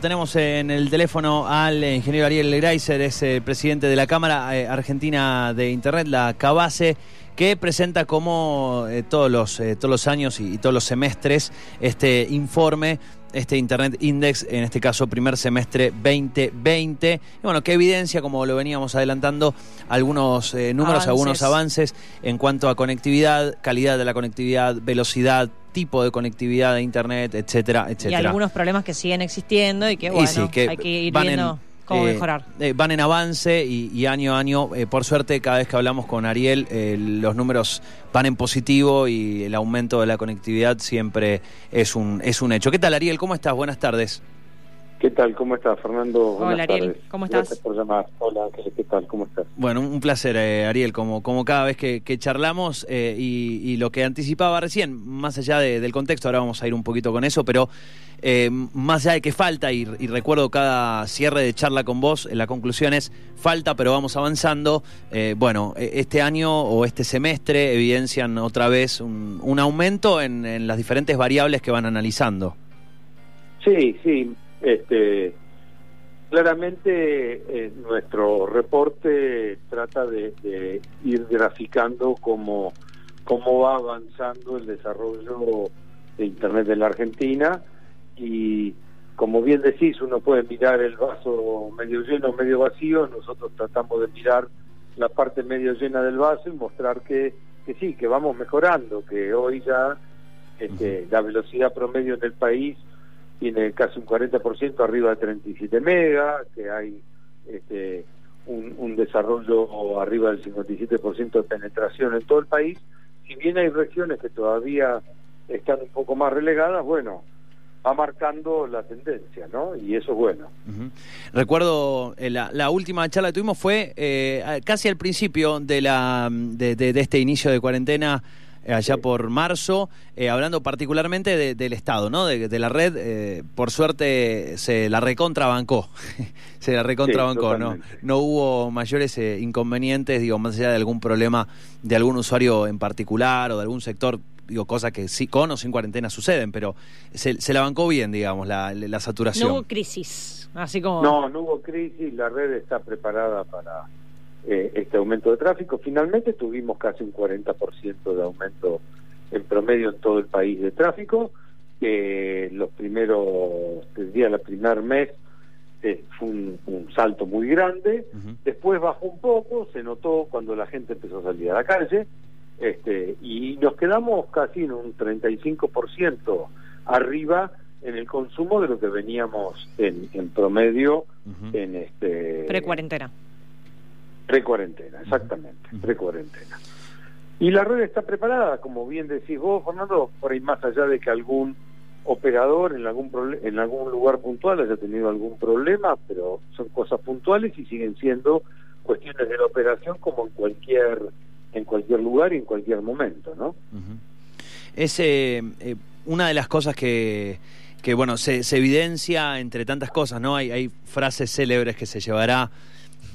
Tenemos en el teléfono al ingeniero Ariel Greiser, es el presidente de la Cámara eh, Argentina de Internet, la CABASE, que presenta como eh, todos, los, eh, todos los años y, y todos los semestres este informe este Internet Index, en este caso primer semestre 2020. Y bueno, que evidencia, como lo veníamos adelantando, algunos eh, números, Avances. algunos avances en cuanto a conectividad, calidad de la conectividad, velocidad, tipo de conectividad de Internet, etcétera, y etcétera. algunos problemas que siguen existiendo y que Y bueno, sí, que hay que ir viendo en, cómo eh, mejorar. eh, van en avance y, y año a año, eh, por suerte, cada vez que hablamos con Ariel, los números van en positivo y el aumento de la conectividad siempre es un, es un hecho. ¿Qué tal, Ariel? ¿Cómo estás? Buenas tardes. ¿Qué tal? ¿Cómo estás, Fernando? Hola, Buenas Ariel. tardes. ¿Cómo estás? Gracias por llamar. Hola, Ángeles. ¿Qué tal? ¿Cómo estás? Bueno, un placer, eh, Ariel, como, como cada vez que, que charlamos eh, y, y lo que anticipaba recién, más allá de- del contexto, ahora vamos a ir un poquito con eso, pero eh, más allá de que falta, y, y recuerdo cada cierre de charla con vos, eh, la conclusión es, falta, pero vamos avanzando. Eh, bueno, eh, este año o este semestre evidencian otra vez un, un aumento en, en las diferentes variables que van analizando. Sí, sí. Este, claramente eh, nuestro reporte trata de, de ir graficando cómo, cómo va avanzando el desarrollo de Internet en la Argentina. Y como bien decís, uno puede mirar el vaso medio lleno, medio vacío, nosotros tratamos de mirar la parte medio llena del vaso y mostrar que, que sí, que vamos mejorando, que hoy ya este, la velocidad promedio en el país tiene casi un 40% arriba de 37 megas, que hay este, un, un desarrollo arriba del 57% de penetración en todo el país. Si bien hay regiones que todavía están un poco más relegadas, bueno, va marcando la tendencia, ¿no? Y eso es bueno. Recuerdo eh, la, la última charla que tuvimos fue eh, casi al principio de, la, de, de- este inicio de cuarentena allá Sí. por marzo, eh, hablando particularmente de- del Estado, ¿no? De, de la red, eh, por suerte se la recontrabancó, se la recontrabancó, ¿no? totalmente. No hubo mayores eh, inconvenientes, digo, más allá de algún problema de algún usuario en particular o de algún sector, digo, cosas que sí, con o sin cuarentena suceden, pero se, se la bancó bien, digamos, la, la saturación. No hubo crisis, así como... No, no hubo crisis, la red está preparada para eh, este aumento de tráfico. Finalmente tuvimos casi un 40% de aumento en promedio en todo el país de tráfico. que los primeros, te diría, el primer mes eh, fue un, un salto muy grande. Después bajó un poco, se notó cuando la gente empezó a salir a la calle, este, y nos quedamos casi en un 35% arriba en el consumo de lo que veníamos en, en promedio en este Pre-cuarentena. Pre-cuarentena, exactamente, pre-cuarentena. Y la red está preparada, como bien decís vos, Fernando, por ahí más allá de que algún operador en algún en algún lugar puntual haya tenido algún problema, pero son cosas puntuales y siguen siendo cuestiones de la operación como en cualquier en cualquier lugar y en cualquier momento, ¿no? Es eh, eh, una de las cosas que, que bueno, se, se evidencia entre tantas cosas, ¿no? Hay, hay frases célebres que se llevará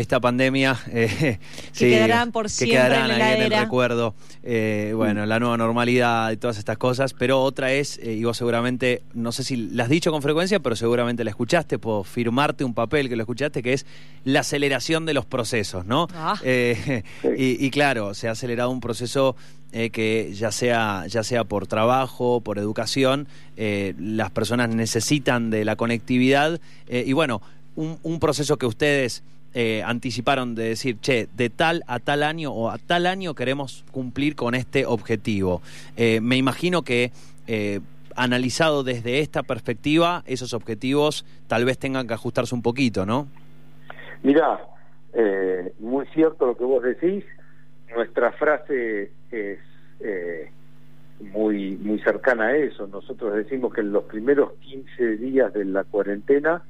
esta pandemia. eh, Que quedarán por que siempre quedarán en la ahí en el recuerdo. Eh, bueno, la nueva normalidad y todas estas cosas. Pero otra es, eh, y vos seguramente, no sé si la has dicho con frecuencia, pero seguramente la escuchaste, puedo firmarte un papel que lo escuchaste, que es la aceleración de los procesos, ¿no? Ah. Eh, Sí. y, y claro, se ha acelerado un proceso eh, que ya sea, ya sea por trabajo, por educación, eh, las personas necesitan de la conectividad eh, y bueno, un, un proceso que ustedes eh, anticiparon de decir, che, de tal a tal año o a tal año queremos cumplir con este objetivo. Eh, me imagino que... eh, Analizado desde esta perspectiva, esos objetivos tal vez tengan que ajustarse un poquito, ¿no? Mirá, eh, muy cierto lo que vos decís. Nuestra frase es eh, muy muy cercana a eso. Nosotros decimos que en los primeros 15 días de la cuarentena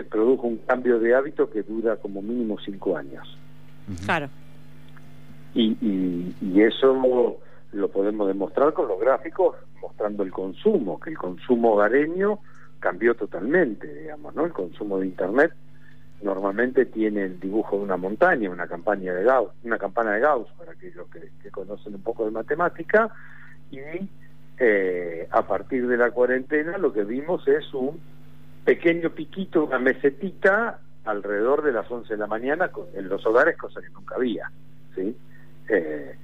se produjo un cambio de hábito que dura como mínimo 5 años. Claro. Y, y, y eso lo podemos demostrar con los gráficos, mostrando el consumo, que el consumo hogareño cambió totalmente, digamos, ¿no? El consumo de Internet normalmente tiene el dibujo de una montaña, una campaña de Gauss, una campana de Gauss, para aquellos que, que conocen un poco de matemática, y eh, a partir de la cuarentena lo que vimos es un pequeño piquito, una mesetita alrededor de las 11 de la mañana en los hogares, cosa que nunca había. ¿sí? Eh,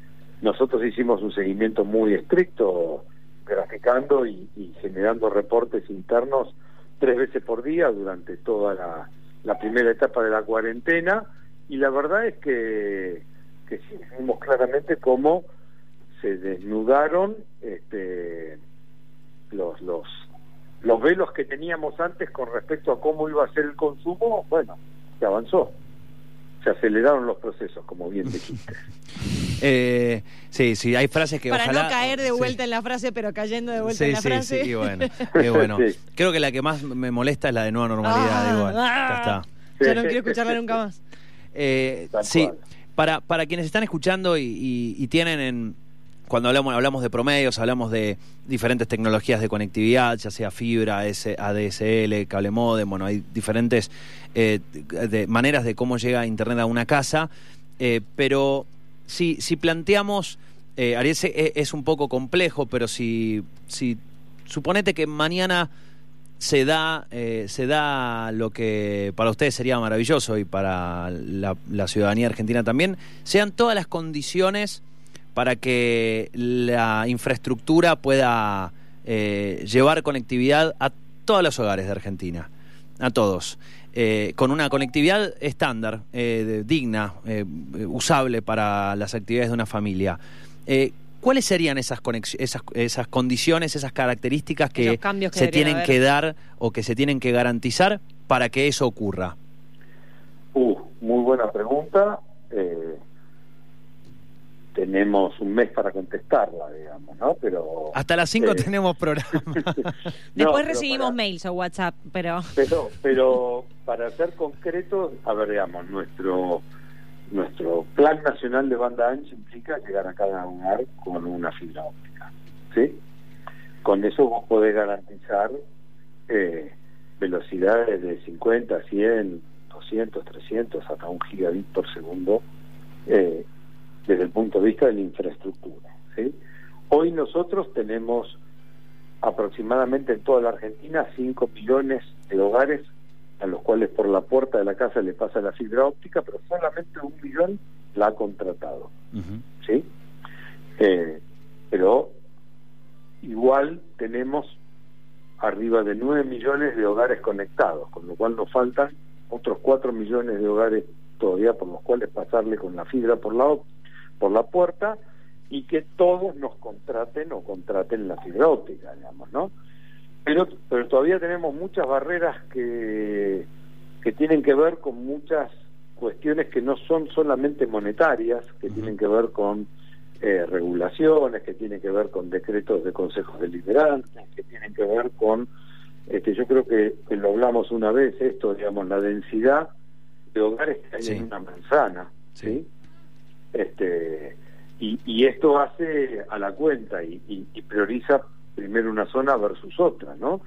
nosotros hicimos un seguimiento muy estricto, graficando y, generando reportes internos tres veces por día durante toda la, primera etapa de la cuarentena y la verdad es que, que sí, vimos claramente cómo se desnudaron este, los, los, los velos que teníamos antes con respecto a cómo iba a ser el consumo, bueno, se avanzó se aceleraron los procesos, como bien dijiste. eh, sí, sí, hay frases que Para no caer de vuelta en la frase, pero cayendo de vuelta en la frase. Sí, bueno, bueno. Creo que la que más me molesta es la de nueva normalidad, ah, igual. ya está. Ya no quiero escucharla nunca más. Eh, sí, para, para quienes están escuchando y tienen en cuando hablamos, hablamos de promedios, hablamos de diferentes tecnologías de conectividad, ya sea fibra, ADSL, cable modem, bueno, hay diferentes eh, de maneras de cómo llega Internet a una casa, eh, pero si, si planteamos, eh, Ariel, es, un poco complejo, pero si, si suponete que mañana se da, eh, se da lo que para ustedes sería maravilloso y para la ciudadanía argentina también, sean todas las condiciones para que la infraestructura pueda eh, llevar conectividad a todos los hogares de Argentina, a todos. Eh, con una conectividad estándar, eh, digna, usable para las actividades de una familia. ¿Cuáles serían esas, esas, esas condiciones, esas características que, se tienen que dar o que se tienen que garantizar para que eso ocurra? Uh, muy buena pregunta tenemos un mes para contestarla, digamos, ¿no? Pero hasta las 5 eh, tenemos programa. Después recibimos mails o WhatsApp, pero pero pero para ser concretos, a ver, digamos, nuestro nuestro plan nacional de banda ancha implica llegar a cada hogar con una fibra óptica, ¿sí? Con eso vos podés garantizar eh, velocidades de 50, 100, 200, 300, hasta un gigabit por segundo eh, desde el punto de vista de la infraestructura. ¿sí? Hoy nosotros tenemos aproximadamente en toda la Argentina 5 millones de hogares a los cuales por la puerta de la casa le pasa la fibra óptica, pero solamente un millón la ha contratado. ¿sí? Eh, pero igual tenemos arriba de 9 millones de hogares conectados, con lo cual nos faltan otros 4 millones de hogares todavía por los cuales pasarle con la fibra por la óptica por la puerta y que todos nos contraten o contraten la fibra óptica, digamos, ¿no? Pero, pero todavía tenemos muchas barreras que, que tienen que ver con muchas cuestiones que no son solamente monetarias, que tienen que ver con eh, regulaciones, que tienen que ver con decretos de consejos deliberantes, que tienen que ver con, este, yo creo que, lo hablamos una vez, esto, digamos, la densidad de hogares que hay en una manzana, ¿sí? Este y, esto hace a la cuenta y, prioriza primero una zona versus otra, ¿no?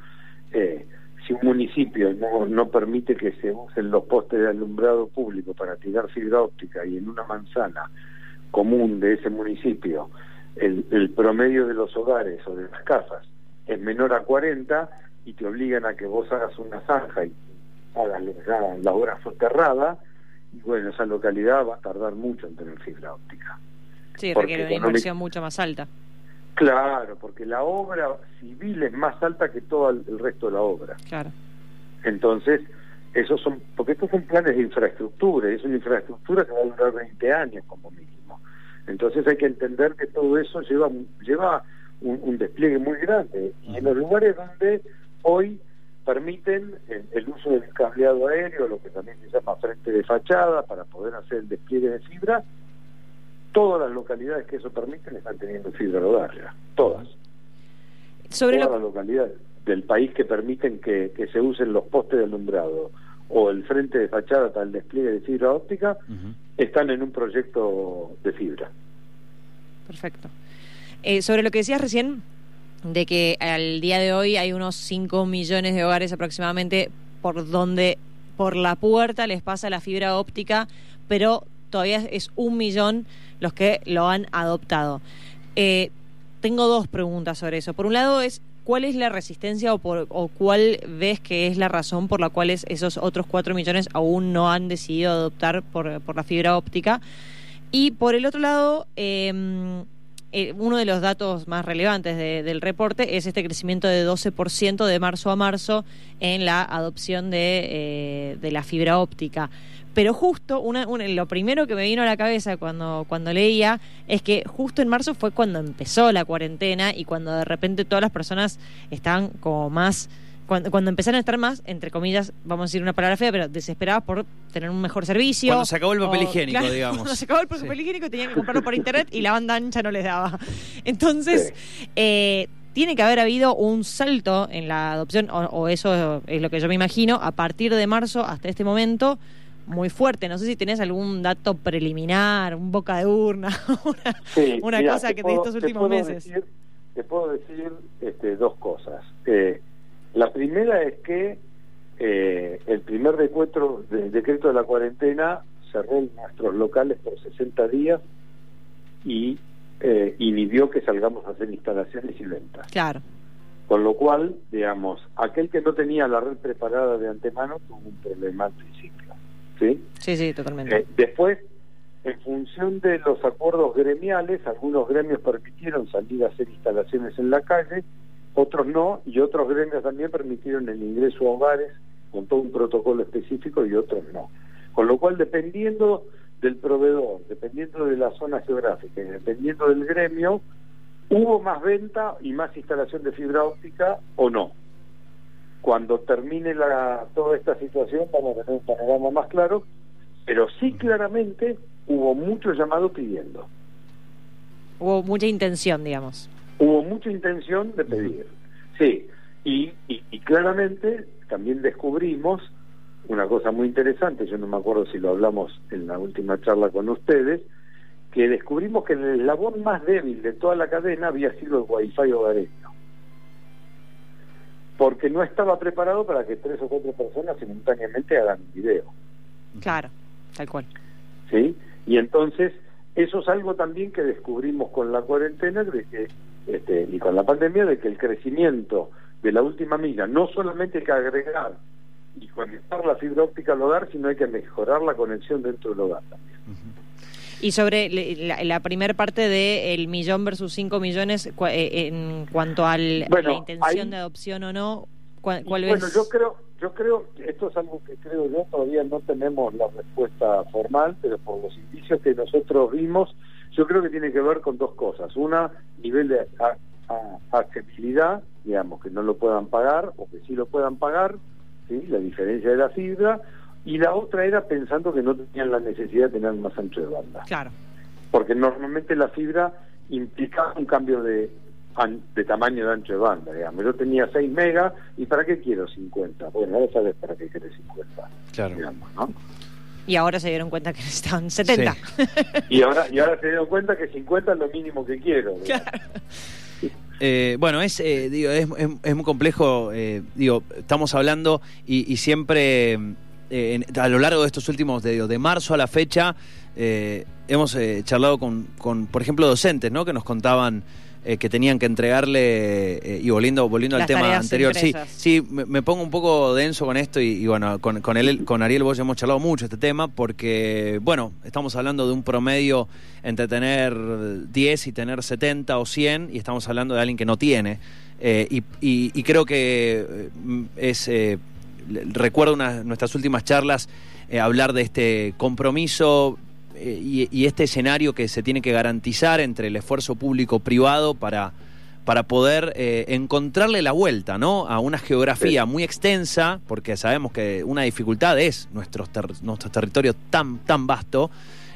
Eh, si un municipio no, permite que se usen los postes de alumbrado público para tirar fibra óptica y en una manzana común de ese municipio el, promedio de los hogares o de las casas es menor a 40 y te obligan a que vos hagas una zanja y hagas la obra soterrada, y bueno, esa localidad va a tardar mucho en tener fibra óptica. Sí, requiere una inversión mucho más alta. Claro, porque la obra civil es más alta que todo el, resto de la obra. Claro. Entonces, esos son, porque estos son planes de infraestructura, y es una infraestructura que va a durar 20 años como mínimo. Entonces hay que entender que todo eso lleva, lleva un, un despliegue muy grande. Y en los lugares donde hoy permiten el, uso del cableado aéreo, lo que también se llama frente de fachada, para poder hacer el despliegue de fibra. Todas las localidades que eso permiten están teniendo fibra hogar todas. Sobre todas las localidades del país que permiten que, se usen los postes de alumbrado o el frente de fachada para el despliegue de fibra óptica, están en un proyecto de fibra. Perfecto. Eh, sobre lo que decías recién, de que al día de hoy hay unos 5 millones de hogares aproximadamente por donde por la puerta les pasa la fibra óptica, pero todavía es un millón los que lo han adoptado. Eh, tengo dos preguntas sobre eso. Por un lado es ¿cuál es la resistencia o, por, o cuál ves que es la razón por la cual esos otros 4 millones aún no han decidido adoptar por, por la fibra óptica? Y por el otro lado, eh, eh, uno de los datos más relevantes del reporte es este crecimiento de 12% de marzo a marzo en la adopción de, eh, de la fibra óptica. Pero justo, lo primero que me vino a la cabeza cuando, cuando leía es que justo en marzo fue cuando empezó la cuarentena y cuando de repente todas las personas estaban como más cuando, empezaron a estar más, entre comillas, vamos a decir una palabra fea, pero desesperadas por tener un mejor servicio. Cuando se acabó el papel higiénico, digamos. Cuando se acabó el papel higiénico tenían que comprarlo por internet y la banda ancha no les daba. Entonces, eh, tiene que haber habido un salto en la adopción, o, eso es lo que yo me imagino, a partir de marzo hasta este momento muy fuerte. No sé si tenés algún dato preliminar, un boca de urna, una, cosa que de estos últimos meses. te puedo decir este, dos cosas. Eh, la primera es que eh, el primer decreto, de, decreto de la cuarentena cerró nuestros locales por 60 días y eh, inhibió que salgamos a hacer instalaciones y ventas. Claro. Con lo cual, digamos, aquel que no tenía la red preparada de antemano tuvo un problema al principio. ¿Sí? Sí, sí, totalmente. Eh, después, en función de los acuerdos gremiales, algunos gremios permitieron salir a hacer instalaciones en la calle otros no, y otros gremios también permitieron el ingreso a hogares con todo un protocolo específico y otros no. Con lo cual, dependiendo del proveedor, dependiendo de la zona geográfica y dependiendo del gremio, hubo más venta y más instalación de fibra óptica o no. Cuando termine la, toda esta situación vamos a tener un panorama más claro, pero sí claramente hubo mucho llamado pidiendo. Hubo mucha intención, digamos mucha intención de pedir. Sí, y, y, claramente también descubrimos una cosa muy interesante, yo no me acuerdo si lo hablamos en la última charla con ustedes, que descubrimos que el eslabón más débil de toda la cadena había sido el wifi hogareño. Porque no estaba preparado para que tres o cuatro personas simultáneamente hagan video. Claro, tal cual. ¿Sí? Y entonces, eso es algo también que descubrimos con la cuarentena, de que este, y con la pandemia de que el crecimiento de la última milla no solamente hay que agregar y conectar la fibra óptica al hogar, sino hay que mejorar la conexión dentro del hogar también. Y sobre la, primera parte de el millón versus cinco millones, eh, en cuanto a la intención de adopción o no, ¿cuál, cuál bueno, yo creo, yo creo, esto es algo que creo yo, todavía no tenemos la respuesta formal, pero por los indicios que nosotros vimos, yo creo que tiene que ver con dos cosas. Una, nivel de accesibilidad, digamos, que no lo puedan pagar o que sí lo puedan pagar, ¿sí? la diferencia de la fibra. Y la otra era pensando que no tenían la necesidad de tener más ancho de banda. Claro. Porque normalmente la fibra implicaba un cambio de, de tamaño de ancho de banda, digamos. Yo tenía 6 megas y ¿para qué quiero 50? Bueno, ahora sabes para qué quieres 50. Claro. Digamos, ¿no? Y ahora se dieron cuenta que necesitaban 70. y, ahora, y ahora se dieron cuenta que 50 es lo mínimo que quiero. Eh, bueno, es, eh, digo, es, es, muy complejo. Eh, digo, estamos hablando y, siempre a lo largo de estos últimos, de, de marzo a la fecha, hemos charlado con, con, por ejemplo, docentes, ¿no? Que nos contaban eh, que tenían que entregarle, eh, y volviendo, volviendo al tema anterior, sí, sí me, pongo un poco denso con esto y, bueno, con, con, él, con Ariel vos ya hemos charlado mucho este tema porque, bueno, estamos hablando de un promedio entre tener 10 y tener 70 o 100 y estamos hablando de alguien que no tiene. Eh, y, y, creo que es, recuerdo una, nuestras últimas charlas, hablar de este compromiso eh, y, este escenario que se tiene que garantizar entre el esfuerzo público-privado para, para poder eh, encontrarle la vuelta ¿no? a una geografía muy extensa, porque sabemos que una dificultad es nuestro, nuestro territorio tan, tan vasto,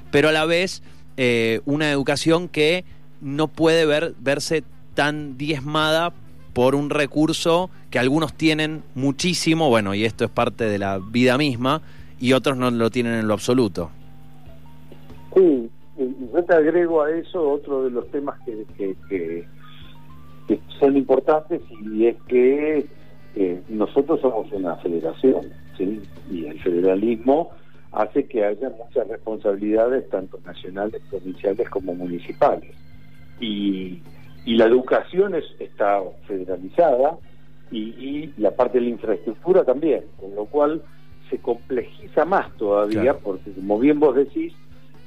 pero a la vez eh, una educación que no puede ver, verse tan diezmada por un recurso que algunos tienen muchísimo, bueno, y esto es parte de la vida misma, y otros no lo tienen en lo absoluto. Sí, y yo te agrego a eso otro de los temas que, que, son importantes y es que eh, nosotros somos una federación, ¿sí? Y el federalismo hace que haya muchas responsabilidades, tanto nacionales, provinciales como municipales. Y, y la educación es, está federalizada y, la parte de la infraestructura también, con lo cual se complejiza más todavía, porque como bien vos decís,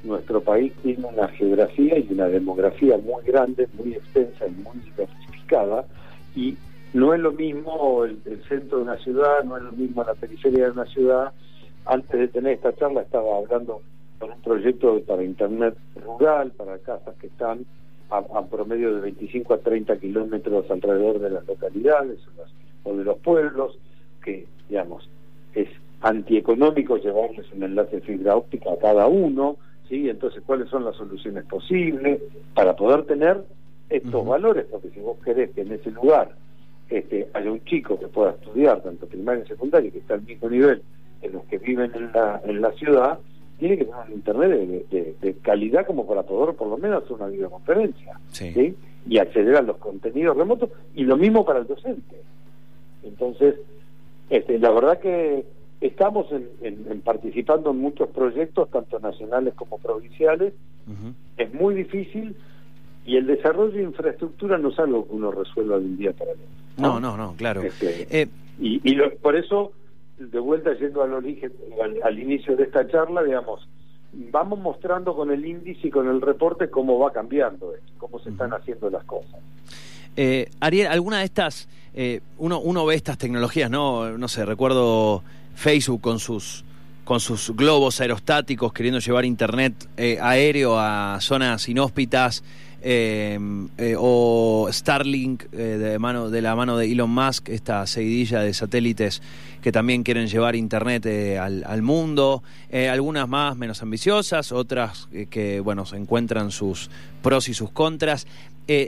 nuestro país tiene una geografía y una demografía muy grande, muy extensa y muy diversificada, y no es lo mismo el, centro de una ciudad, no es lo mismo la periferia de una ciudad. Antes de tener esta charla estaba hablando con un proyecto para Internet rural, para casas que están a, promedio de 25 a 30 kilómetros alrededor de las localidades o, de los pueblos, que, digamos, es antieconómico llevarles un enlace de fibra óptica a cada uno, ¿sí? Entonces, ¿cuáles son las soluciones posibles para poder tener estos valores? Porque si vos querés que en ese lugar este, haya un chico que pueda estudiar tanto primaria y secundaria, que está al mismo nivel de los que viven en la, en la ciudad, tiene que tener un internet de, calidad como para poder por lo menos hacer una videoconferencia sí. y acceder a los contenidos remotos y lo mismo para el docente entonces este, la verdad que estamos en, participando en muchos proyectos tanto nacionales como provinciales. Es muy difícil y el desarrollo de infraestructura no es algo que uno resuelva de un día para otro no no no, claro. Este, eh, y, y por eso de vuelta yendo al origen, al, inicio de esta charla, digamos, vamos mostrando con el índice y con el reporte cómo va cambiando cómo se están haciendo las cosas. Eh, Ariel, alguna de estas, eh, uno, uno ve estas tecnologías, ¿no? No sé, recuerdo Facebook con sus con sus globos aerostáticos queriendo llevar internet eh, aéreo a zonas inhóspitas. Eh, eh, o Starlink de, mano, de la mano de Elon Musk, esta seguidilla de satélites que también quieren llevar Internet al, mundo, algunas más menos ambiciosas, otras que bueno se encuentran sus pros y sus contras.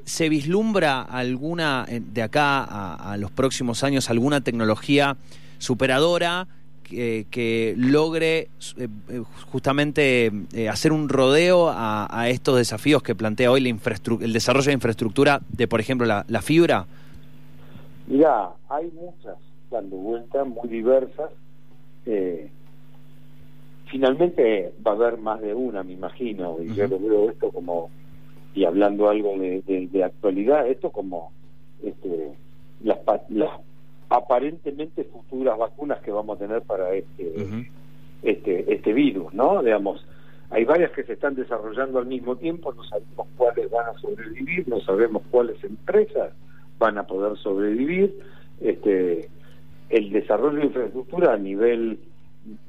¿Se vislumbra alguna de acá a, a los próximos años alguna tecnología superadora? Que, logre eh, eh, justamente eh, hacer un rodeo a, estos desafíos que plantea hoy la el desarrollo de infraestructura de, por ejemplo, la, fibra? Mira, hay muchas dando vueltas, muy diversas. finalmente va a haber más de una, me imagino, y yo lo veo esto como, y hablando algo de, actualidad, esto como este, las, las aparentemente futuras vacunas que vamos a tener para este, este, este virus, ¿no? Digamos, hay varias que se están desarrollando al mismo tiempo, no sabemos cuáles van a sobrevivir, no sabemos cuáles empresas van a poder sobrevivir. Este, el desarrollo de infraestructura a nivel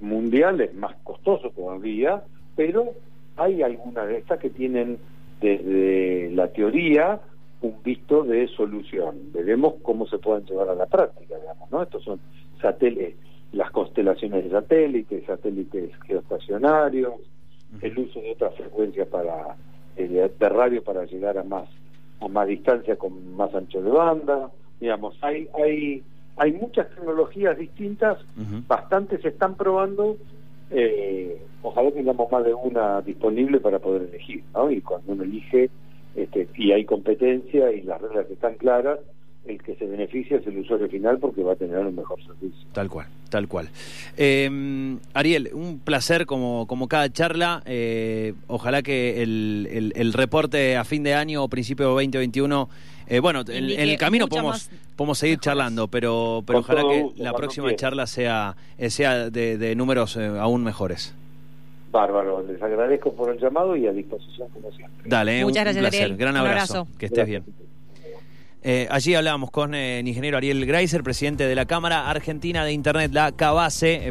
mundial es más costoso todavía, pero hay algunas de estas que tienen desde la teoría un visto de solución. Veremos cómo se pueden llevar a la práctica, digamos, ¿no? Estos son satélites, las constelaciones de satélites, satélites geoestacionarios, el uso de otras frecuencias para eh, de, radio para llegar a más a más distancia con más ancho de banda, digamos, hay hay hay muchas tecnologías distintas, bastantes se están probando, eh, ojalá tengamos más de una disponible para poder elegir, ¿no? Y cuando uno elige este, y hay competencia y las reglas están claras, el que se beneficia es el usuario final porque va a tener un mejor servicio. Tal cual, tal cual. Eh, Ariel, un placer como, como cada charla. Eh, ojalá que el, el, reporte a fin de año o principio de 2021, eh, bueno, en, el camino podemos, podemos seguir charlando, pero, pero ojalá que la próxima charla sea, sea de, de números aún mejores. Bárbaro, les agradezco por el llamado y a disposición como siempre. Dale, Muchas un, gracias, placer. Gran abrazo. Que estés bien. Eh, allí hablábamos con eh, el ingeniero Ariel Greiser, presidente de la Cámara Argentina de Internet, la CABASE.